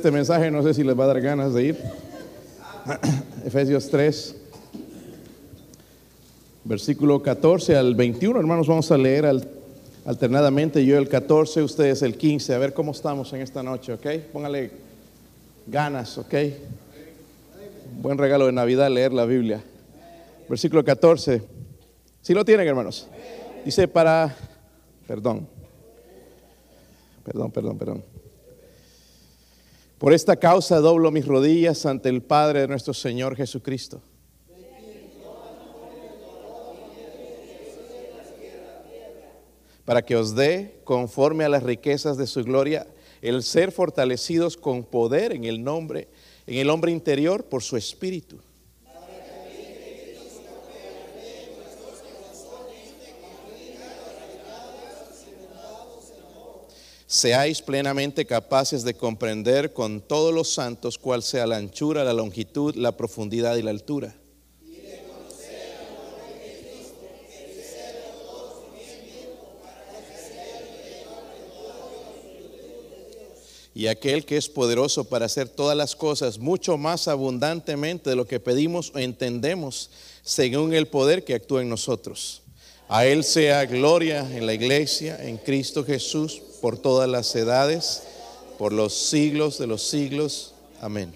Este mensaje no sé si les va a dar ganas de ir. Efesios 3, versículo 14 al 21, hermanos, vamos a leer al- alternadamente. Yo el 14, ustedes el 15. A ver cómo estamos en esta noche, ¿ok? Póngale ganas, ¿ok? Buen regalo de Navidad leer la Biblia. Versículo 14. Si lo tienen, hermanos. Dice para, perdón, perdón, perdón, perdón. Por esta causa doblo mis rodillas ante el Padre de nuestro Señor Jesucristo. Para que os dé, conforme a las riquezas de su gloria, el ser fortalecidos con poder en el nombre, en el hombre interior por su espíritu. Seáis plenamente capaces de comprender con todos los santos cuál sea la anchura, la longitud, la profundidad y la altura. Y aquel que es poderoso para hacer todas las cosas mucho más abundantemente de lo que pedimos o entendemos, según el poder que actúa en nosotros. A Él sea gloria en la iglesia, en Cristo Jesús, por todas las edades, por los siglos de los siglos. Amén.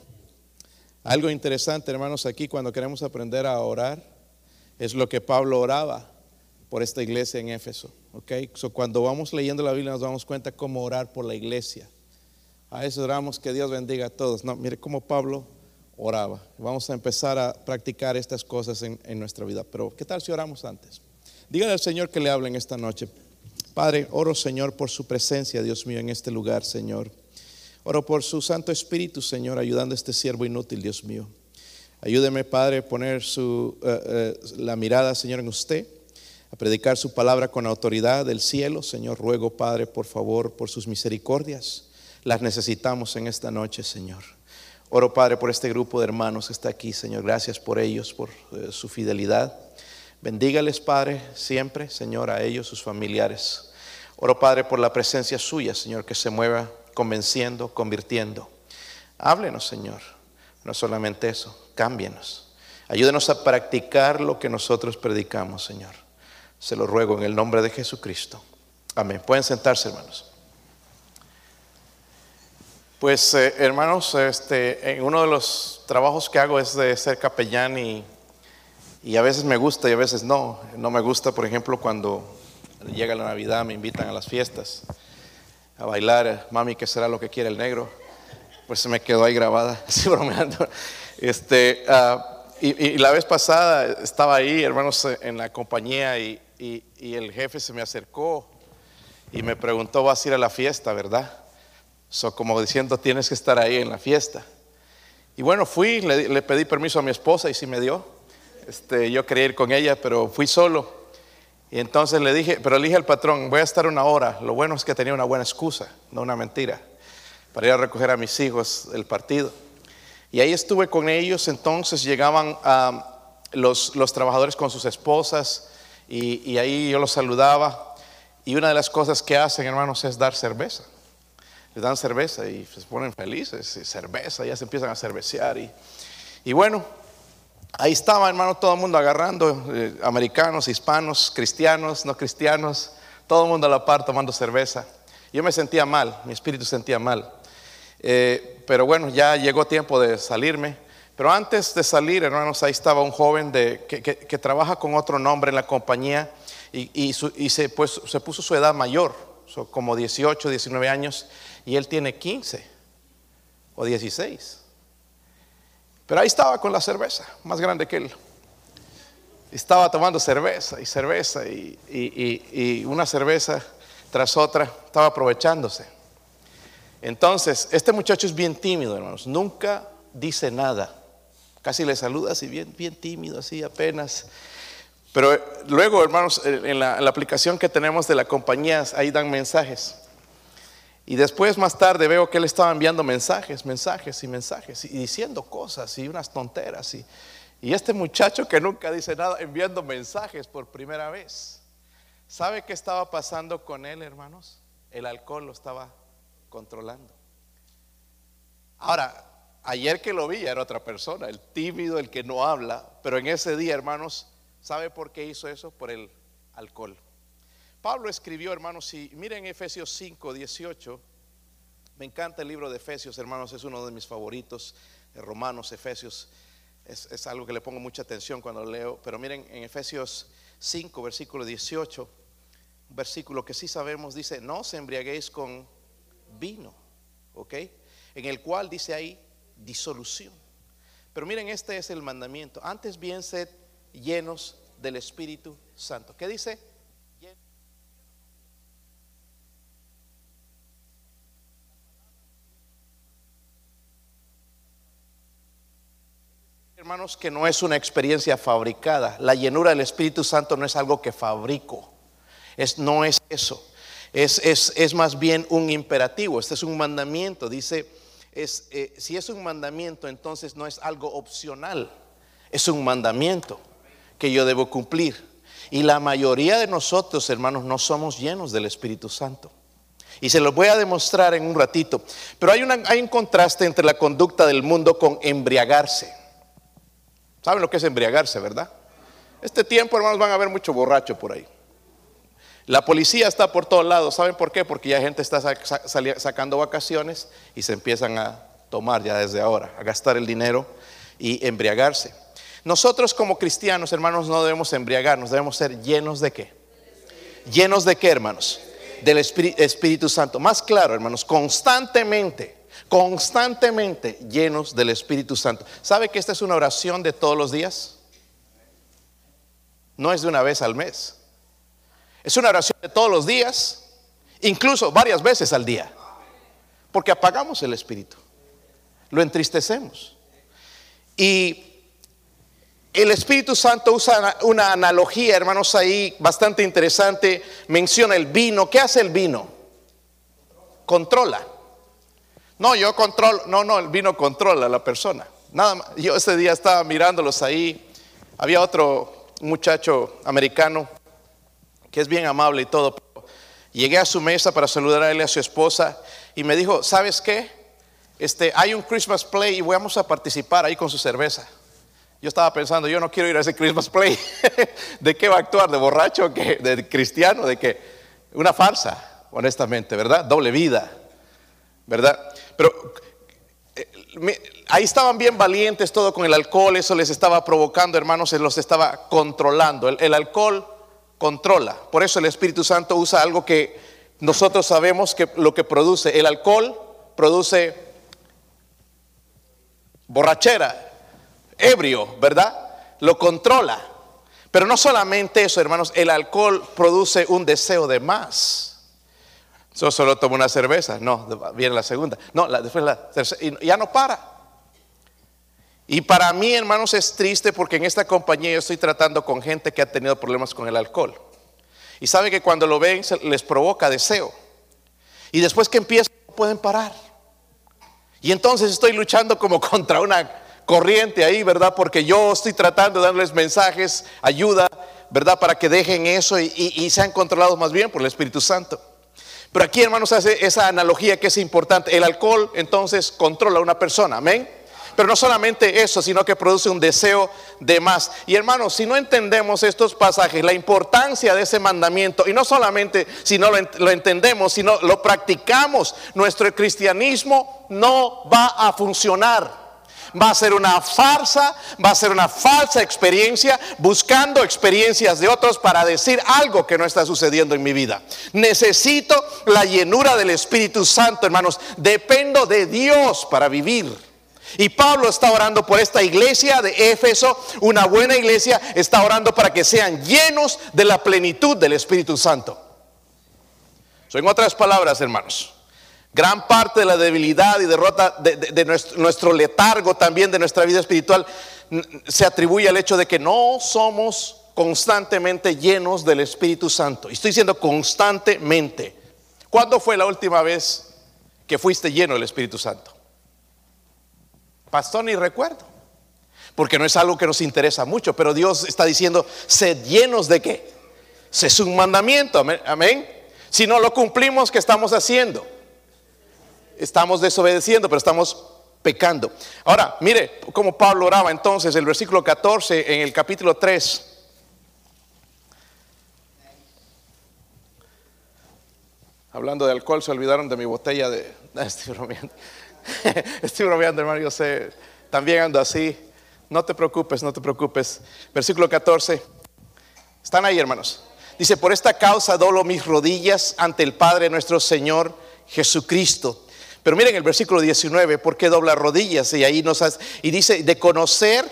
Algo interesante, hermanos, aquí cuando queremos aprender a orar, es lo que Pablo oraba por esta iglesia en Éfeso. ¿ok? So, cuando vamos leyendo la Biblia nos damos cuenta cómo orar por la iglesia. A veces oramos que Dios bendiga a todos. No, mire cómo Pablo oraba. Vamos a empezar a practicar estas cosas en, en nuestra vida. Pero, ¿qué tal si oramos antes? Dígale al Señor que le hable en esta noche. Padre, oro Señor por su presencia, Dios mío, en este lugar, Señor. Oro por su Santo Espíritu, Señor, ayudando a este siervo inútil, Dios mío. Ayúdeme, Padre, a poner su, eh, eh, la mirada, Señor, en usted, a predicar su palabra con autoridad del cielo. Señor, ruego, Padre, por favor, por sus misericordias. Las necesitamos en esta noche, Señor. Oro, Padre, por este grupo de hermanos que está aquí, Señor. Gracias por ellos, por eh, su fidelidad. Bendígales, Padre, siempre, Señor, a ellos, sus familiares. Oro, Padre, por la presencia suya, Señor, que se mueva convenciendo, convirtiendo. Háblenos, Señor. No solamente eso, cámbienos. Ayúdenos a practicar lo que nosotros predicamos, Señor. Se lo ruego en el nombre de Jesucristo. Amén. Pueden sentarse, hermanos. Pues, eh, hermanos, este, en uno de los trabajos que hago es de ser capellán y y a veces me gusta y a veces no. No me gusta, por ejemplo, cuando llega la Navidad, me invitan a las fiestas a bailar. Mami, ¿qué será lo que quiere el negro? Pues se me quedó ahí grabada, así bromeando. Este, ah, y, la vez pasada estaba ahí, hermanos, en la compañía y, y- y el jefe se me acercó y me preguntó, vas a ir a la fiesta, ¿verdad? So, como diciendo, tienes que estar ahí en la fiesta. Y bueno, fui, le, le pedí permiso a mi esposa y sí me dio. Este, yo quería ir con ella, pero fui solo. Y entonces le dije, pero le dije al patrón, voy a estar una hora. Lo bueno es que tenía una buena excusa, no una mentira, para ir a recoger a mis hijos el partido. Y ahí estuve con ellos, entonces llegaban ah, los, los trabajadores con sus esposas y, ahí yo los saludaba. Y una de las cosas que hacen, hermanos, es dar cerveza. Les dan cerveza y se ponen felices, y cerveza, ya se empiezan a cervecear. Y, y bueno, Ahí estaba, hermano, todo el mundo agarrando, eh, americanos, hispanos, cristianos, no cristianos, todo el mundo a la par tomando cerveza. Yo me sentía mal, mi espíritu sentía mal. Eh, pero bueno, ya llegó tiempo de salirme. Pero antes de salir, hermanos, ahí estaba un joven de, que, trabaja con otro nombre en la compañía y se, pues, se puso su edad mayor, so, como 18, 19 años, y él tiene 15 o 16. Pero ahí estaba con la cerveza, más grande que él. Estaba tomando cerveza y cerveza y, y- y- una cerveza tras otra, estaba aprovechándose. Entonces, este muchacho es bien tímido, hermanos, nunca dice nada. Casi le saluda así, bien, bien tímido, así apenas. Pero eh, luego, hermanos, en la, en la aplicación que tenemos de la compañía, ahí dan mensajes. Y después, más tarde, veo que él estaba enviando mensajes, mensajes y mensajes, y diciendo cosas y unas tonteras. Y, y este muchacho que nunca dice nada, enviando mensajes por primera vez. ¿Sabe qué estaba pasando con él, hermanos? El alcohol lo estaba controlando. Ahora, ayer que lo vi era otra persona, el tímido, el que no habla, pero en ese día, hermanos, ¿sabe por qué hizo eso? Por el alcohol. Pablo escribió, hermanos, y miren Efesios 5, 18. Me encanta el libro de Efesios, hermanos, es uno de mis favoritos. Romanos, Efesios, es, es algo que le pongo mucha atención cuando leo. Pero miren, en Efesios 5, versículo 18, un versículo que sí sabemos, dice, no os embriaguéis con vino, ¿ok? En el cual dice ahí disolución. Pero miren, este es el mandamiento. Antes bien sed llenos del Espíritu Santo. ¿Qué dice? Hermanos, que no es una experiencia fabricada. La llenura del Espíritu Santo no es algo que fabrico. Es, no es eso. Es, es, es más bien un imperativo. Este es un mandamiento. Dice, es, eh, si es un mandamiento, entonces no es algo opcional. Es un mandamiento que yo debo cumplir. Y la mayoría de nosotros, hermanos, no somos llenos del Espíritu Santo. Y se lo voy a demostrar en un ratito. Pero hay, una, hay un contraste entre la conducta del mundo con embriagarse. ¿Saben lo que es embriagarse, verdad? Este tiempo, hermanos, van a haber mucho borracho por ahí. La policía está por todos lados. ¿Saben por qué? Porque ya gente está sacando vacaciones y se empiezan a tomar ya desde ahora, a gastar el dinero y embriagarse. Nosotros como cristianos, hermanos, no debemos embriagarnos, debemos ser llenos de qué? Llenos de qué, hermanos? Del Espíritu Santo. Más claro, hermanos, constantemente constantemente llenos del Espíritu Santo. ¿Sabe que esta es una oración de todos los días? No es de una vez al mes. Es una oración de todos los días, incluso varias veces al día. Porque apagamos el Espíritu, lo entristecemos. Y el Espíritu Santo usa una analogía, hermanos, ahí bastante interesante. Menciona el vino. ¿Qué hace el vino? Controla. No, yo controlo, no, no, el vino controla a la persona. Nada más, yo ese día estaba mirándolos ahí. Había otro muchacho americano que es bien amable y todo. llegué a su mesa para saludar a él y a su esposa y me dijo, ¿sabes qué? Este, hay un Christmas play y vamos a participar ahí con su cerveza. Yo estaba pensando, yo no quiero ir a ese Christmas play. ¿De qué va a actuar? ¿De borracho? ¿De cristiano? ¿De qué? Una farsa, honestamente, ¿verdad? Doble vida, ¿verdad? Pero eh, ahí estaban bien valientes todo con el alcohol, eso les estaba provocando, hermanos, se los estaba controlando. El, alcohol controla. Por eso el Espíritu Santo usa algo que nosotros sabemos que lo que produce. El alcohol produce borrachera, ebrio, ¿verdad? Lo controla. Pero no solamente eso, hermanos, el alcohol produce un deseo de más. Yo solo tomo una cerveza. No, viene la segunda. No, después la tercera. Y ya no para. Y para mí, hermanos, es triste porque en esta compañía yo estoy tratando con gente que ha tenido problemas con el alcohol. Y sabe que cuando lo ven les provoca deseo. Y después que empiezan, no pueden parar. Y entonces estoy luchando como contra una corriente ahí, ¿verdad? Porque yo estoy tratando de darles mensajes, ayuda, ¿verdad? Para que dejen eso y, y sean controlados más bien por el Espíritu Santo. Pero aquí, hermanos, hace esa analogía que es importante. El alcohol entonces controla a una persona, amén. Pero no solamente eso, sino que produce un deseo de más. Y hermanos, si no entendemos estos pasajes, la importancia de ese mandamiento, y no solamente si no lo, lo entendemos, sino lo practicamos, nuestro cristianismo no va a funcionar va a ser una farsa, va a ser una falsa experiencia, buscando experiencias de otros para decir algo que no está sucediendo en mi vida. Necesito la llenura del Espíritu Santo, hermanos. Dependo de Dios para vivir. Y Pablo está orando por esta iglesia de Éfeso, una buena iglesia, está orando para que sean llenos de la plenitud del Espíritu Santo. So, en otras palabras, hermanos, Gran parte de la debilidad y derrota de, nuestro, letargo también de nuestra vida espiritual se atribuye al hecho de que no somos constantemente llenos del Espíritu Santo. Y estoy diciendo constantemente. ¿Cuándo fue la última vez que fuiste lleno del Espíritu Santo? Pastor, ni recuerdo. Porque no es algo que nos interesa mucho, pero Dios está diciendo, sed llenos de qué? Es un mandamiento, amén. Si no lo cumplimos, ¿qué estamos haciendo? Estamos desobedeciendo, pero estamos pecando. Ahora, mire cómo Pablo oraba entonces, el versículo 14 en el capítulo 3. Hablando de alcohol, se olvidaron de mi botella de... estoy bromeando. estoy bromeando, hermano, yo sé. También ando así. No te preocupes, no te preocupes. Versículo 14. ¿Están ahí, hermanos? Dice, por esta causa dolo mis rodillas ante el Padre nuestro Señor Jesucristo. Pero miren el versículo 19, ¿por qué dobla rodillas? Y ahí nos hace, y dice, de conocer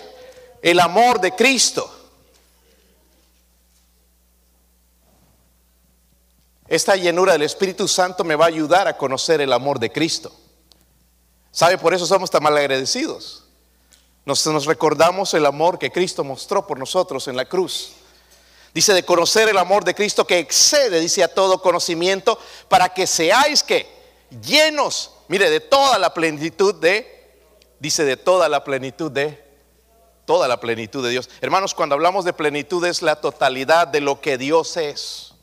el amor de Cristo. Esta llenura del Espíritu Santo me va a ayudar a conocer el amor de Cristo. ¿Sabe? Por eso somos tan mal agradecidos. Nos, nos recordamos el amor que Cristo mostró por nosotros en la cruz. Dice de conocer el amor de Cristo que excede, dice a todo conocimiento, para que seáis que llenos, mire, de toda la plenitud de, dice de toda la plenitud de, toda la plenitud de Dios. Hermanos, cuando hablamos de plenitud es la totalidad de lo que Dios es.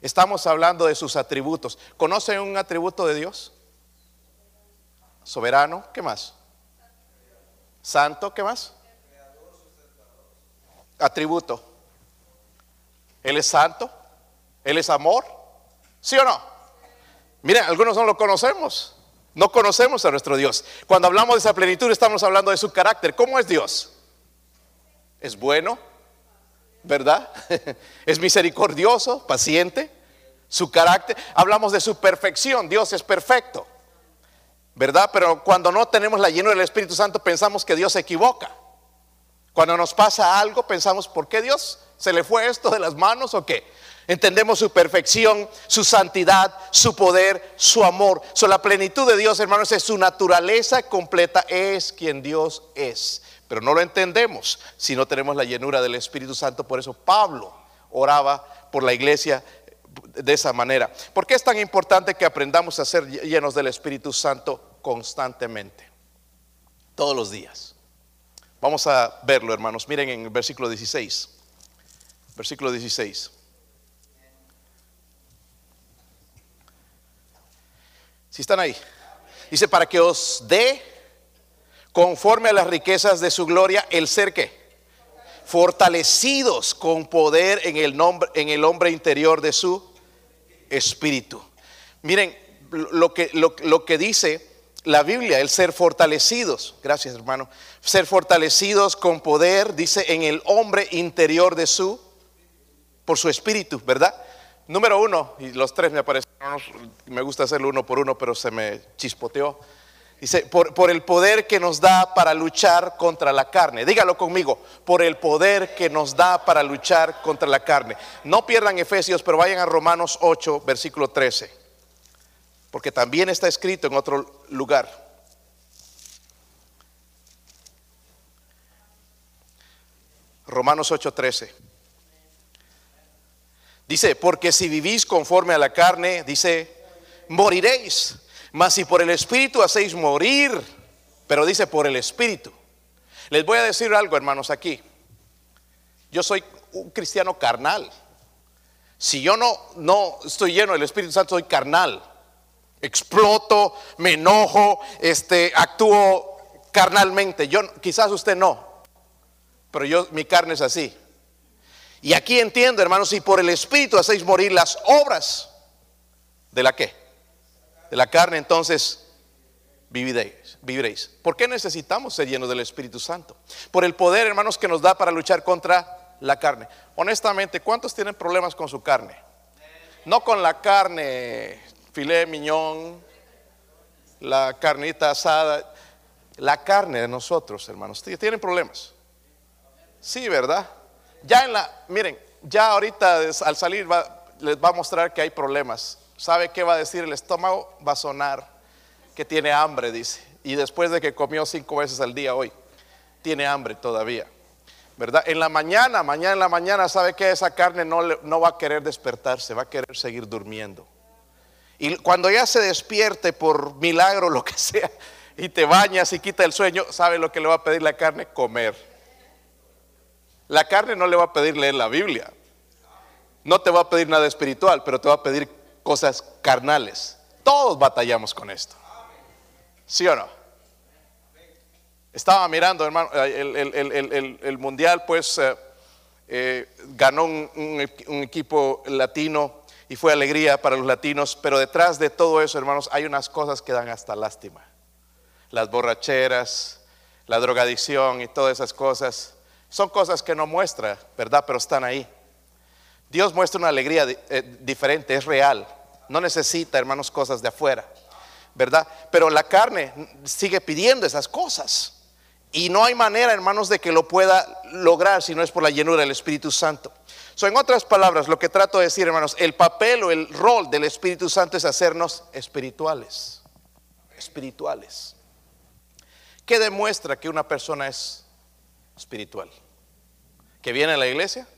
Estamos hablando de sus atributos. ¿Conocen un atributo de Dios? Soberano, ¿qué más? Santo, ¿qué más? Atributo. Él es santo, Él es amor, ¿sí o no? Miren, algunos no lo conocemos, no conocemos a nuestro Dios. Cuando hablamos de esa plenitud estamos hablando de su carácter. ¿Cómo es Dios? Es bueno, ¿verdad? es misericordioso, paciente, su carácter. Hablamos de su perfección, Dios es perfecto, ¿verdad? Pero cuando no tenemos la llenura del Espíritu Santo pensamos que Dios se equivoca. Cuando nos pasa algo pensamos, ¿por qué Dios se le fue esto de las manos o qué? Entendemos su perfección, su santidad, su poder, su amor. So, la plenitud de Dios, hermanos, es su naturaleza completa, es quien Dios es. Pero no lo entendemos si no tenemos la llenura del Espíritu Santo. Por eso Pablo oraba por la iglesia de esa manera. ¿Por qué es tan importante que aprendamos a ser llenos del Espíritu Santo constantemente? Todos los días. Vamos a verlo, hermanos. Miren en el versículo 16. Versículo 16. Si están ahí. Dice, para que os dé conforme a las riquezas de su gloria el ser que fortalecidos con poder en el, nombre, en el hombre interior de su espíritu. Miren lo que, lo, lo que dice la Biblia, el ser fortalecidos, gracias hermano, ser fortalecidos con poder, dice, en el hombre interior de su, por su espíritu, ¿verdad? Número uno, y los tres me aparecieron, me gusta hacerlo uno por uno, pero se me chispoteó. Dice, por, por, el poder que nos da para luchar contra la carne. Dígalo conmigo, por el poder que nos da para luchar contra la carne. No pierdan Efesios, pero vayan a Romanos 8, versículo 13. Porque también está escrito en otro lugar. Romanos 8, 13. Dice, porque si vivís conforme a la carne, dice, moriréis. Mas si por el Espíritu hacéis morir, pero dice por el Espíritu. Les voy a decir algo, hermanos, aquí. Yo soy un cristiano carnal. Si yo no, no estoy lleno del Espíritu Santo, soy carnal. Exploto, me enojo, este, actúo carnalmente. Yo, quizás usted no, pero yo, mi carne es así. Y aquí entiendo, hermanos, si por el Espíritu hacéis morir las obras de la qué? de la carne, entonces viviréis, viviréis. ¿Por qué necesitamos ser llenos del Espíritu Santo? Por el poder, hermanos, que nos da para luchar contra la carne. Honestamente, ¿cuántos tienen problemas con su carne? No con la carne, filé, miñón, la carnita asada, la carne de nosotros, hermanos. ¿Tienen problemas? Sí, ¿verdad? Ya en la, miren, ya ahorita al salir les va a mostrar que hay problemas ¿Sabe qué va a decir el estómago? Va a sonar que tiene hambre, dice. Y después de que comió cinco veces al día hoy, tiene hambre todavía. ¿Verdad? En la mañana, mañana en la mañana, ¿sabe que esa carne no, no va a querer despertarse, va a querer seguir durmiendo? Y cuando ya se despierte por milagro, lo que sea, y te bañas y quita el sueño, ¿sabe lo que le va a pedir la carne? Comer. La carne no le va a pedir leer la Biblia. No te va a pedir nada espiritual, pero te va a pedir cosas carnales. Todos batallamos con esto. ¿Sí o no? Estaba mirando, hermano, el, mundial, pues eh, eh, ganó un, equipo latino y fue alegría para los latinos, pero detrás de todo eso, hermanos, hay unas cosas que dan hasta lástima. Las borracheras, la drogadicción y todas esas cosas, son cosas que no muestra, ¿verdad? Pero están ahí. Dios muestra una alegría eh, diferente, es real. No necesita, hermanos, cosas de afuera, ¿verdad? Pero la carne sigue pidiendo esas cosas. Y no hay manera, hermanos, de que lo pueda lograr si no es por la llenura del Espíritu Santo. So, en otras palabras, lo que trato de decir, hermanos, el papel o el rol del Espíritu Santo es hacernos espirituales. Espirituales. ¿Qué demuestra que una persona es espiritual? ¿Que viene a la iglesia?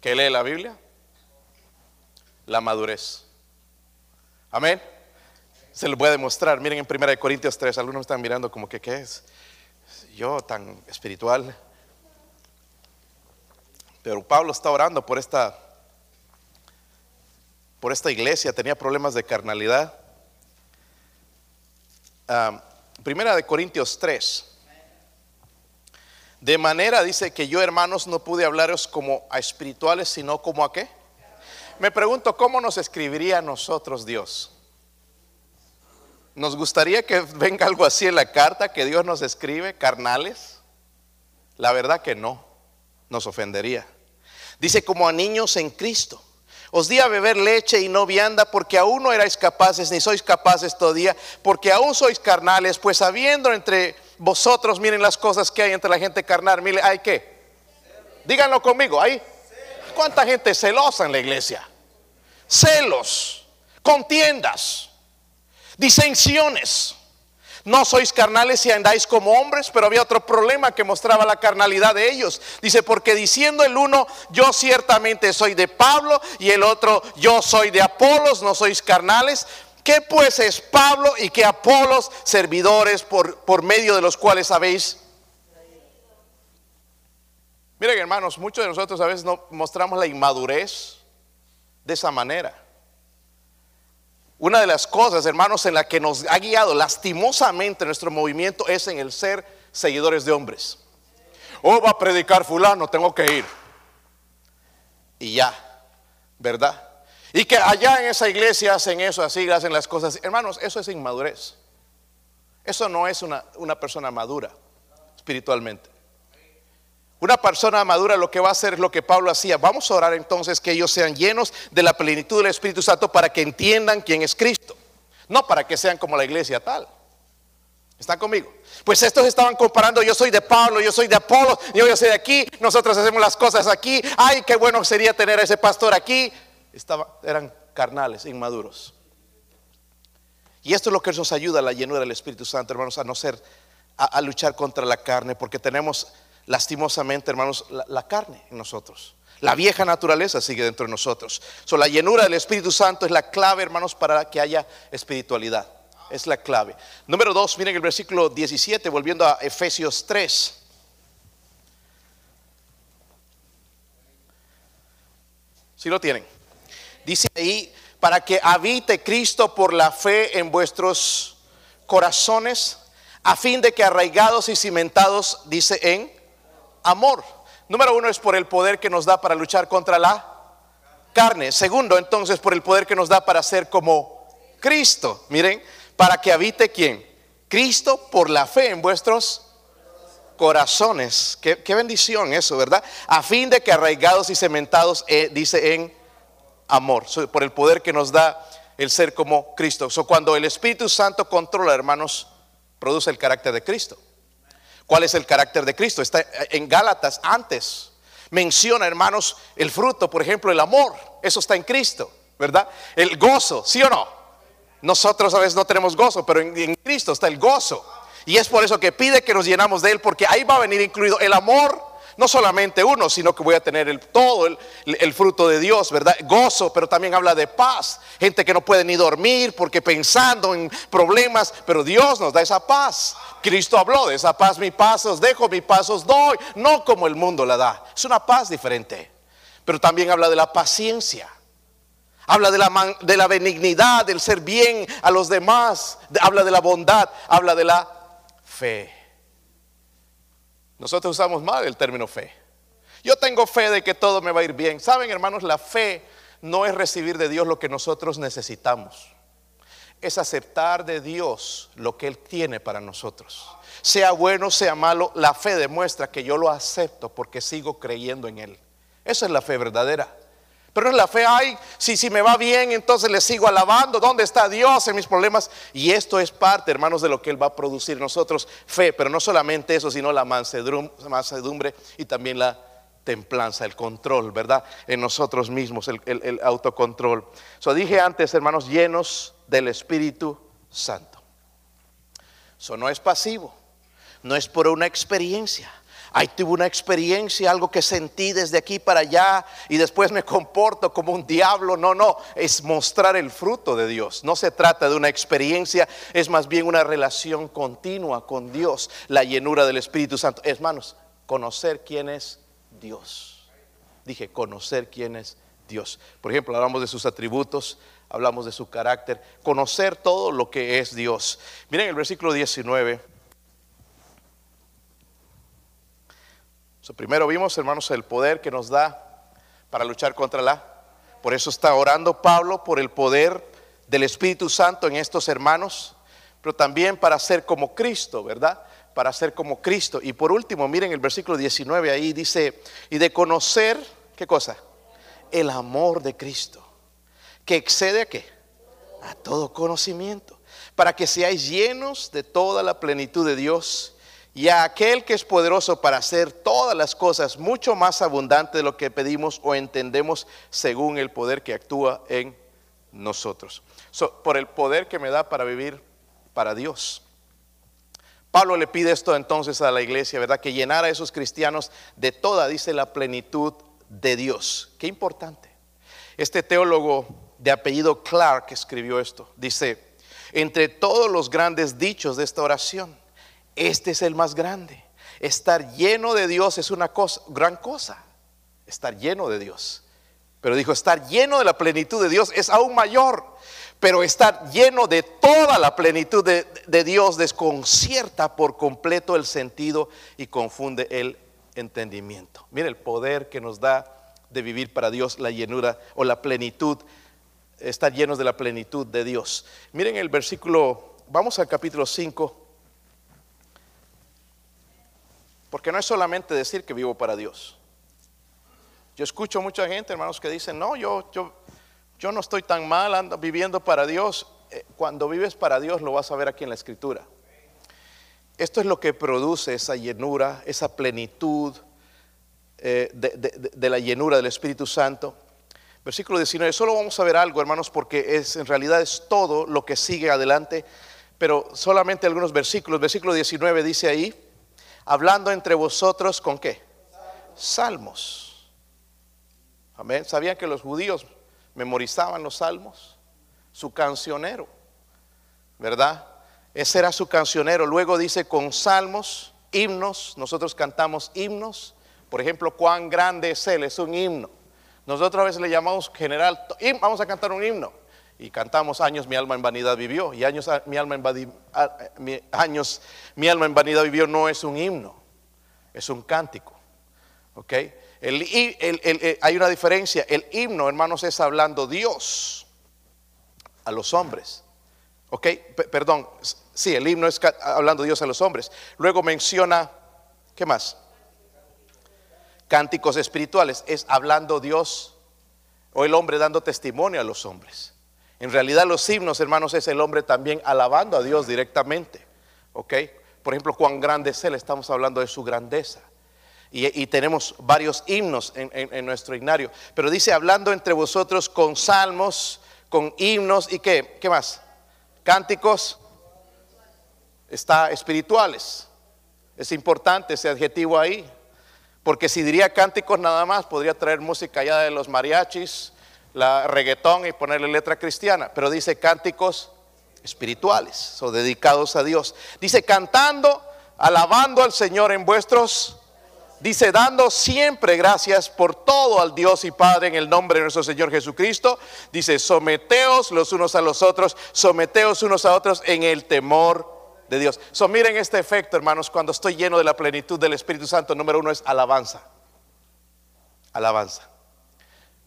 ¿Que lee la Biblia? La madurez. Amén. Se lo voy a demostrar. Miren en 1 Corintios 3, algunos están mirando como que, ¿qué es? Yo tan espiritual. Pero Pablo está orando por esta, por esta iglesia, tenía problemas de carnalidad. primera de Corintios 3. De manera dice que yo, hermanos, no pude hablaros como a espirituales, sino como a qué. Me pregunto, ¿cómo nos escribiría a nosotros Dios? ¿Nos gustaría que venga algo así en la carta que Dios nos escribe, carnales? La verdad que no, nos ofendería. Dice como a niños en Cristo. Os di a beber leche y no vianda porque aún no erais capaces, ni sois capaces todavía, porque aún sois carnales, pues habiendo entre vosotros, miren las cosas que hay entre la gente carnal, miren, ¿hay qué? Díganlo conmigo, ¿hay? ¿Cuánta gente celosa en la iglesia? Celos, contiendas disensiones. No sois carnales y andáis como hombres, pero había otro problema que mostraba la carnalidad de ellos. Dice, porque diciendo el uno, yo ciertamente soy de Pablo, y el otro, yo soy de Apolos, no sois carnales. ¿Qué pues es Pablo y qué Apolos, servidores por, por medio de los cuales sabéis? Miren hermanos, muchos de nosotros a veces no mostramos la inmadurez de esa manera. Una de las cosas, hermanos, en la que nos ha guiado lastimosamente nuestro movimiento es en el ser seguidores de hombres. Oh, va a predicar fulano, tengo que ir. Y ya, ¿verdad? Y que allá en esa iglesia hacen eso, así hacen las cosas. Hermanos, eso es inmadurez. Eso no es una, una persona madura espiritualmente. Una persona madura lo que va a hacer es lo que Pablo hacía. Vamos a orar entonces que ellos sean llenos de la plenitud del Espíritu Santo para que entiendan quién es Cristo. No para que sean como la iglesia tal. ¿Están conmigo? Pues estos estaban comparando, yo soy de Pablo, yo soy de Apolo, yo, soy de aquí, nosotros hacemos las cosas aquí. Ay, qué bueno sería tener a ese pastor aquí. Eran carnales, inmaduros. Y esto es lo que nos ayuda a la llenura del Espíritu Santo, hermanos, a no ser, a, a luchar contra la carne, porque tenemos lastimosamente, hermanos, la, carne en nosotros. La vieja naturaleza sigue dentro de nosotros. So, la llenura del Espíritu Santo es la clave, hermanos, para que haya espiritualidad. Es la clave. Número dos, miren el versículo 17, volviendo a Efesios 3. Si lo tienen. Dice ahí, para que habite Cristo por la fe en vuestros corazones, a fin de que arraigados y cimentados, dice en amor. Número uno es por el poder que nos da para luchar contra la carne. Segundo, entonces, por el poder que nos da para ser como Cristo. Miren, para que habite quién? Cristo por la fe en vuestros corazones. Qué, bendición eso, ¿verdad? A fin de que arraigados y cementados, eh, dice en amor, por el poder que nos da el ser como Cristo. So, cuando el Espíritu Santo controla, hermanos, produce el carácter de Cristo. ¿Cuál es el carácter de Cristo? Está en Gálatas antes. Menciona, hermanos, el fruto, por ejemplo, el amor. Eso está en Cristo, ¿verdad? El gozo, ¿sí o no? Nosotros a veces no tenemos gozo, pero en, Cristo está el gozo. Y es por eso que pide que nos llenamos de Él, porque ahí va a venir incluido el amor, no solamente uno, sino que voy a tener todo el, fruto de Dios, ¿verdad? Gozo, pero también habla de paz. Gente que no puede ni dormir porque pensando en problemas, pero Dios nos da esa paz. Cristo habló de esa paz, mi paz os dejo, mi paz os doy, no como el mundo la da. Es una paz diferente. Pero también habla de la paciencia. Habla de la, de la benignidad, del ser bien a los demás. habla de la bondad, habla de la fe. Nosotros usamos mal el término fe. Yo tengo fe de que todo me va a ir bien. Saben, hermanos, la fe no es recibir de Dios lo que nosotros necesitamos. Es aceptar de Dios lo que Él tiene para nosotros. Sea bueno, sea malo, la fe demuestra que yo lo acepto porque sigo creyendo en Él. Esa es la fe verdadera. Pero es la fe, ay, si, si me va bien, entonces le sigo alabando. ¿Dónde está Dios en mis problemas? Y esto es parte, hermanos, de lo que Él va a producir nosotros. Fe, pero no solamente eso, sino la mansedumbre y también la templanza, el control, ¿verdad? En nosotros mismos, el, autocontrol. So, dije antes, hermanos, llenos del Espíritu Santo. Eso no es pasivo, no es por una experiencia. Ahí tuve una experiencia, algo que sentí desde aquí para allá y después me comporto como un diablo. No, no, es mostrar el fruto de Dios. No se trata de una experiencia, es más bien una relación continua con Dios, la llenura del Espíritu Santo. Hermanos, conocer quién es Dios. Dije, conocer quién es Dios. Por ejemplo, hablamos de sus atributos, hablamos de su carácter, conocer todo lo que es Dios. Miren el versículo 19. Primero vimos, hermanos, el poder que nos da para luchar contra la. Por eso está orando Pablo por el poder del Espíritu Santo en estos hermanos, pero también para ser como Cristo, ¿verdad? Para ser como Cristo. Y por último, miren el versículo 19 ahí dice, y de conocer, ¿qué cosa? El amor de Cristo, que excede a qué? A todo conocimiento, para que seáis llenos de toda la plenitud de Dios y a aquel que es poderoso para hacer todas las cosas mucho más abundante de lo que pedimos o entendemos según el poder que actúa en nosotros. por el poder que me da para vivir para Dios. Pablo le pide esto entonces a la iglesia, ¿verdad? Que llenara a esos cristianos de toda, dice, la plenitud de Dios. Qué importante. Este teólogo de apellido Clark escribió esto. Dice, entre todos los grandes dichos de esta oración, este es el más grande. Estar lleno de Dios es una cosa, gran cosa. Estar lleno de Dios. Pero dijo, estar lleno de la plenitud de Dios es aún mayor. Pero estar lleno de toda la plenitud de, Dios desconcierta por completo el sentido y confunde el entendimiento. Mire el poder que nos da de vivir para Dios la llenura o la plenitud, estar llenos de la plenitud de Dios. Miren el versículo, vamos al capítulo 5 Porque no es solamente decir que vivo para Dios. Yo escucho mucha gente, hermanos, que dicen, no, yo, yo, yo no estoy tan mal, ando viviendo para Dios. Eh, cuando vives para Dios lo vas a ver aquí en la escritura. Esto es lo que produce esa llenura, esa plenitud eh, de, la llenura del Espíritu Santo. Versículo 19, solo vamos a ver algo, hermanos, porque es, en realidad es todo lo que sigue adelante, pero solamente algunos versículos. Versículo 19 dice ahí, hablando entre vosotros con qué? Salmos. Amén. ¿Sabían que los judíos memorizaban los salmos? Su cancionero, ¿verdad? Ese era su cancionero. Luego dice con salmos, himnos. Nosotros cantamos himnos. Por ejemplo, cuán grande es Él, es un himno. Nosotros a veces le llamamos general, vamos a cantar un himno y cantamos años mi alma en vanidad vivió y años mi alma en, años, mi alma en vanidad vivió no es un himno, es un cántico. ¿Ok? hay una diferencia. El himno, hermanos, es hablando Dios a los hombres. ¿Ok? perdón, sí, el himno es hablando Dios a los hombres. Luego menciona, ¿qué más? Cánticos espirituales, es hablando Dios o el hombre dando testimonio a los hombres. En realidad los himnos, hermanos, es el hombre también alabando a Dios directamente. ¿Ok? Por ejemplo, cuán grande es Él, estamos hablando de su grandeza. Y, tenemos varios himnos en, nuestro ignario. Pero dice, hablando entre vosotros con salmos, con himnos y qué, ¿qué más? Cánticos. Está espirituales. Es importante ese adjetivo ahí. Porque si diría cánticos nada más, podría traer música ya de los mariachis, la reggaetón y ponerle letra cristiana, pero dice cánticos espirituales, o dedicados a Dios. Dice cantando, alabando al Señor en vuestros, dice dando siempre gracias por todo al Dios y Padre en el nombre de nuestro Señor Jesucristo. Dice someteos los unos a los otros, someteos unos a otros en el temor de Dios. So, miren este efecto, hermanos, cuando estoy lleno de la plenitud del Espíritu Santo. Número uno es alabanza. Alabanza.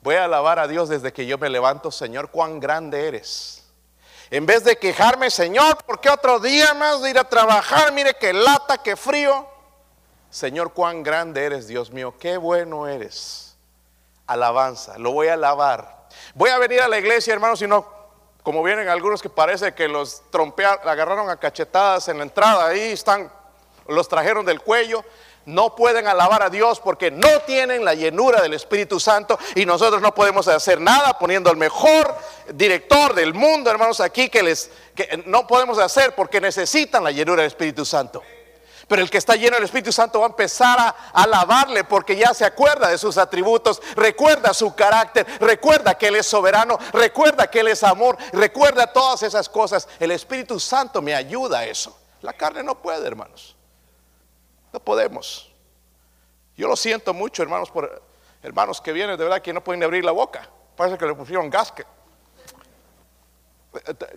Voy a alabar a Dios desde que yo me levanto, Señor, cuán grande eres. En vez de quejarme, Señor, ¿por qué otro día más de ir a trabajar? Mire qué lata, qué frío. Señor, cuán grande eres, Dios mío, qué bueno eres. Alabanza, lo voy a alabar. Voy a venir a la iglesia, hermanos, y no como vienen algunos que parece que los trompearon, agarraron a cachetadas en la entrada, ahí están, los trajeron del cuello. No pueden alabar a Dios porque no tienen la llenura del Espíritu Santo y nosotros no podemos hacer nada poniendo al mejor director del mundo, hermanos, aquí que les que no podemos hacer porque necesitan la llenura del Espíritu Santo. Pero el que está lleno del Espíritu Santo va a empezar a alabarle porque ya se acuerda de sus atributos, recuerda su carácter, recuerda que Él es soberano, recuerda que Él es amor, recuerda todas esas cosas. El Espíritu Santo me ayuda a eso. La carne no puede, hermanos. No podemos. Yo lo siento mucho, hermanos, por hermanos que vienen de verdad que no pueden abrir la boca. Parece que le pusieron gasque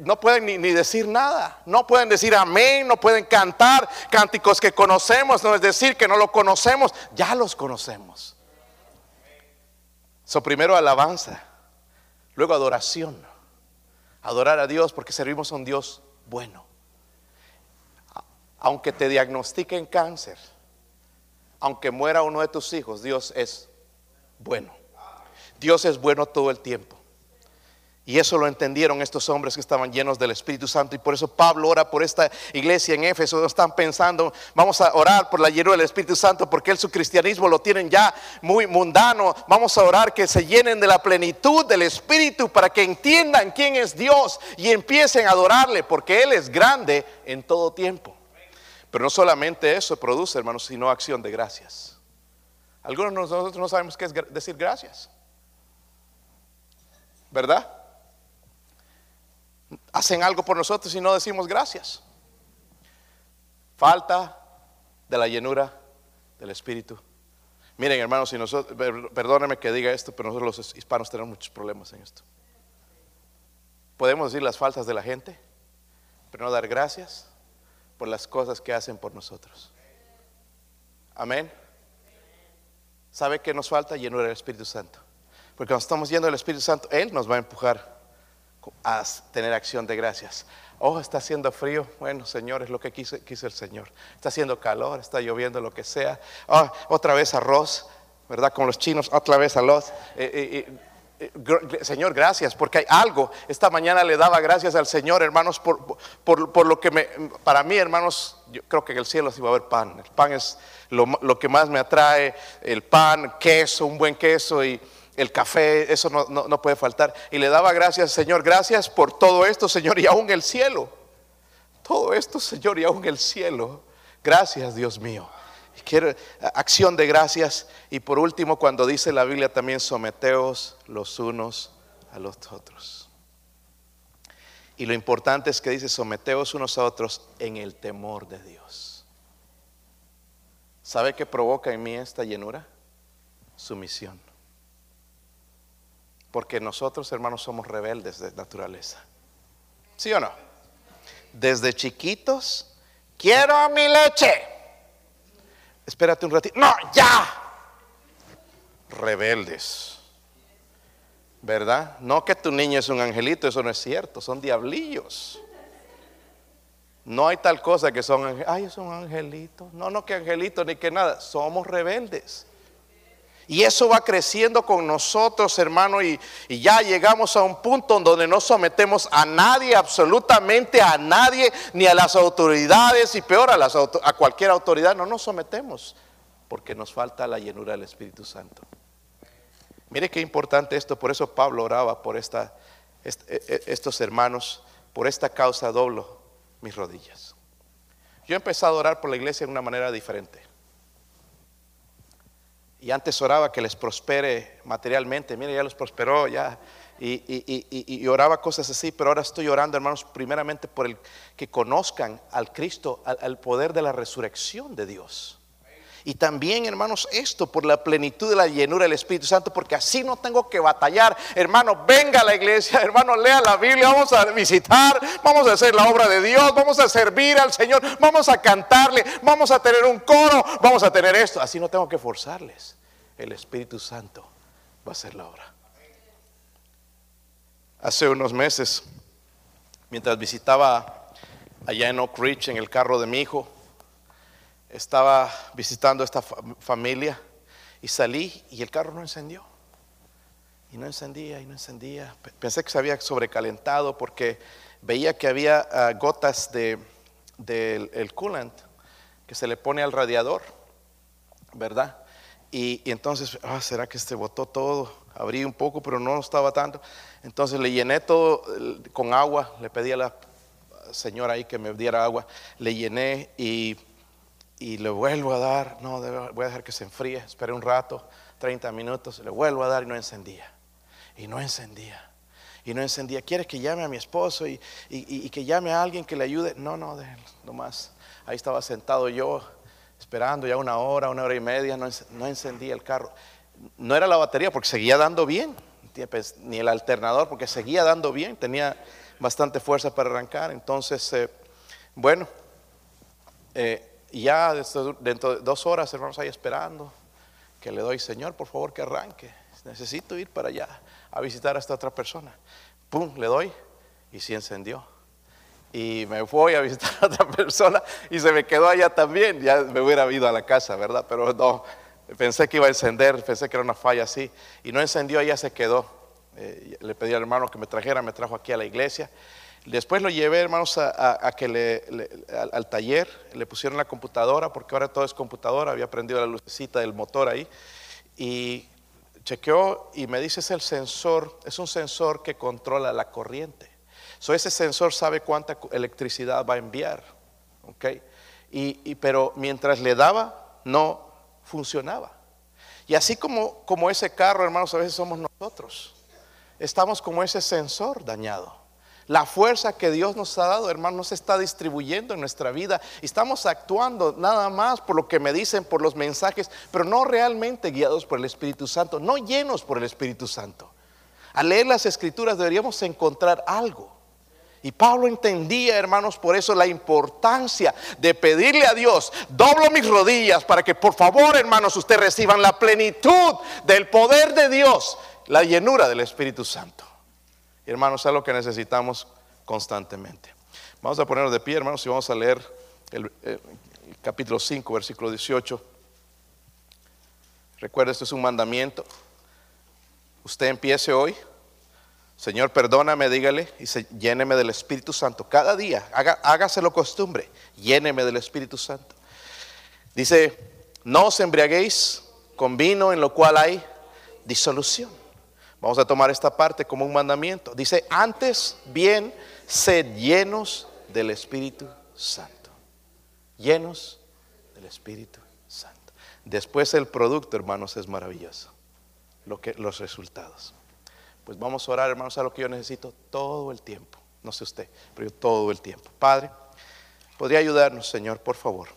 no pueden ni, decir nada, no pueden decir amén, no pueden cantar cánticos que conocemos, no es decir que no lo conocemos, ya los conocemos. So, primero alabanza, luego adoración, adorar a Dios porque servimos a un Dios bueno. Aunque te diagnostiquen cáncer, aunque muera uno de tus hijos, Dios es bueno. Dios es bueno todo el tiempo. Y eso lo entendieron estos hombres que estaban llenos del Espíritu Santo. Y por eso Pablo ora por esta iglesia en Éfeso. Están pensando, vamos a orar por la llenura del Espíritu Santo porque él su cristianismo lo tienen ya muy mundano. Vamos a orar que se llenen de la plenitud del Espíritu para que entiendan quién es Dios y empiecen a adorarle porque Él es grande en todo tiempo. Pero no solamente eso produce, hermanos, sino acción de gracias. Algunos de nosotros no sabemos qué es decir gracias. ¿Verdad? hacen algo por nosotros y no decimos gracias. Falta de la llenura del Espíritu. Miren, hermanos, si nosotros, perdónenme que diga esto, pero nosotros los hispanos tenemos muchos problemas en esto. Podemos decir las faltas de la gente, pero no dar gracias por las cosas que hacen por nosotros. Amén. ¿Sabe qué nos falta? Llenura del Espíritu Santo. Porque cuando estamos yendo del Espíritu Santo, Él nos va a empujar a tener acción de gracias. Oh, está haciendo frío. Bueno, Señor, es lo que quiso, el Señor. Está haciendo calor, está lloviendo, lo que sea. Oh, otra vez arroz, ¿verdad? Con los chinos, otra vez arroz. Eh, eh, eh, Señor, gracias, porque hay algo. Esta mañana le daba gracias al Señor, hermanos, por, por, lo que me, para mí, hermanos, yo creo que en el cielo sí va a haber pan. El pan es lo, lo que más me atrae, el pan, queso, un buen queso y el café, eso no, puede faltar. Y le daba gracias, Señor, gracias por todo esto, Señor, y aún el cielo. Todo esto, Señor, y aún el cielo. Gracias, Dios mío. Y quiero acción de gracias. Y por último, cuando dice la Biblia también, someteos los unos a los otros. Y lo importante es que dice, someteos unos a otros en el temor de Dios. ¿Sabe qué provoca en mí esta llenura? Sumisión. Porque nosotros, hermanos, somos rebeldes de naturaleza. ¿Sí o no? Desde chiquitos, quiero mi leche. Espérate un ratito. No, ya. Rebeldes. ¿Verdad? No que tu niño es un angelito, eso no es cierto, son diablillos. No hay tal cosa que son, ay, son angelitos. No, no que angelitos ni que nada, somos rebeldes. Y eso va creciendo con nosotros, hermano, y, ya llegamos a un punto donde no sometemos a nadie, absolutamente a nadie, ni a las autoridades, y peor a, las, a cualquier autoridad, no nos sometemos, porque nos falta la llenura del Espíritu Santo. Mire qué importante esto, por eso Pablo oraba por esta, e, e, estos hermanos, por esta causa doblo mis rodillas. Yo he empezado a orar por la iglesia de una manera diferente. Y antes oraba que les prospere materialmente. Mire, ya los prosperó, ya. Y, oraba cosas así, pero ahora estoy orando, hermanos, primeramente por el que conozcan al Cristo, al, poder de la resurrección de Dios. Y también, hermanos, esto por la plenitud de la llenura del Espíritu Santo, porque así no tengo que batallar. Hermano, venga a la iglesia, hermano, lea la Biblia, vamos a visitar, vamos a hacer la obra de Dios, vamos a servir al Señor, vamos a cantarle, vamos a tener un coro, vamos a tener esto. Así no tengo que forzarles. El Espíritu Santo va a hacer la obra. Hace unos meses, mientras visitaba allá en Oak Ridge en el carro de mi hijo, estaba visitando esta familia y salí y el carro no encendió. Y no encendía y no encendía. Pensé que se había sobrecalentado porque veía que había ah, gotas de, del coolant que se le pone al radiador, ¿verdad? Y, entonces, ah, ¿será que este botó todo? Abrí un poco, pero no estaba tanto. Entonces le llené todo con agua, le pedí a la señora ahí que me diera agua, le llené y y le vuelvo a dar, no, voy a dejar que se enfríe, esperé un rato, 30 minutos, le vuelvo a dar y no encendía. Y no encendía. Y no encendía. ¿Quieres que llame a mi esposo y, que llame a alguien que le ayude? No, no, nomás. Ahí estaba sentado yo, esperando ya una hora, una hora y media, no, encendía el carro. No era la batería porque seguía dando bien, pues, ni el alternador porque seguía dando bien, tenía bastante fuerza para arrancar. Entonces, eh, bueno, eh, y ya dentro de dos horas, hermanos, ahí esperando que le doy, Señor, por favor, que arranque. Necesito ir para allá a visitar a esta otra persona. Pum, le doy y sí encendió. Y me voy a visitar a otra persona y se me quedó allá también. Ya me hubiera ido a la casa, ¿verdad? Pero no, pensé que iba a encender, pensé que era una falla así. Y no encendió, ya se quedó. Eh, le pedí al hermano que me trajera, me trajo aquí a la iglesia. Después lo llevé, hermanos, a, que le, al, taller, le pusieron la computadora, porque ahora todo es computadora, había prendido la lucecita del motor ahí, y chequeó y me dice es el sensor, es un sensor que controla la corriente. So, ese sensor sabe cuánta electricidad va a enviar, ¿ok? Pero mientras le daba, no funcionaba. Y así como, como ese carro, hermanos, a veces somos nosotros. Estamos como ese sensor dañado. La fuerza que Dios nos ha dado, hermano, se está distribuyendo en nuestra vida. Estamos actuando nada más por lo que me dicen, por los mensajes, pero no realmente guiados por el Espíritu Santo, no llenos por el Espíritu Santo. Al leer las escrituras deberíamos encontrar algo. Y Pablo entendía, hermanos, por eso la importancia de pedirle a Dios, doblo mis rodillas para que por favor, hermanos, ustedes reciban la plenitud del poder de Dios, la llenura del Espíritu Santo hermanos, es lo que necesitamos constantemente. Vamos a ponernos de pie, hermanos, y vamos a leer el, capítulo 5, versículo 18. Recuerda, esto es un mandamiento. Usted empiece hoy. Señor, perdóname, dígale, y se, lléneme del Espíritu Santo. Cada día, haga, hágaselo costumbre, lléneme del Espíritu Santo. Dice, no os embriaguéis con vino en lo cual hay disolución Vamos a tomar esta parte como un mandamiento. Dice, antes bien, sed llenos del Espíritu Santo. Llenos del Espíritu Santo. Después el producto, hermanos, es maravilloso. Lo que, los resultados. Pues vamos a orar, hermanos, a lo que yo necesito todo el tiempo. No sé usted, pero yo todo el tiempo. Padre, ¿podría ayudarnos, Señor, por favor?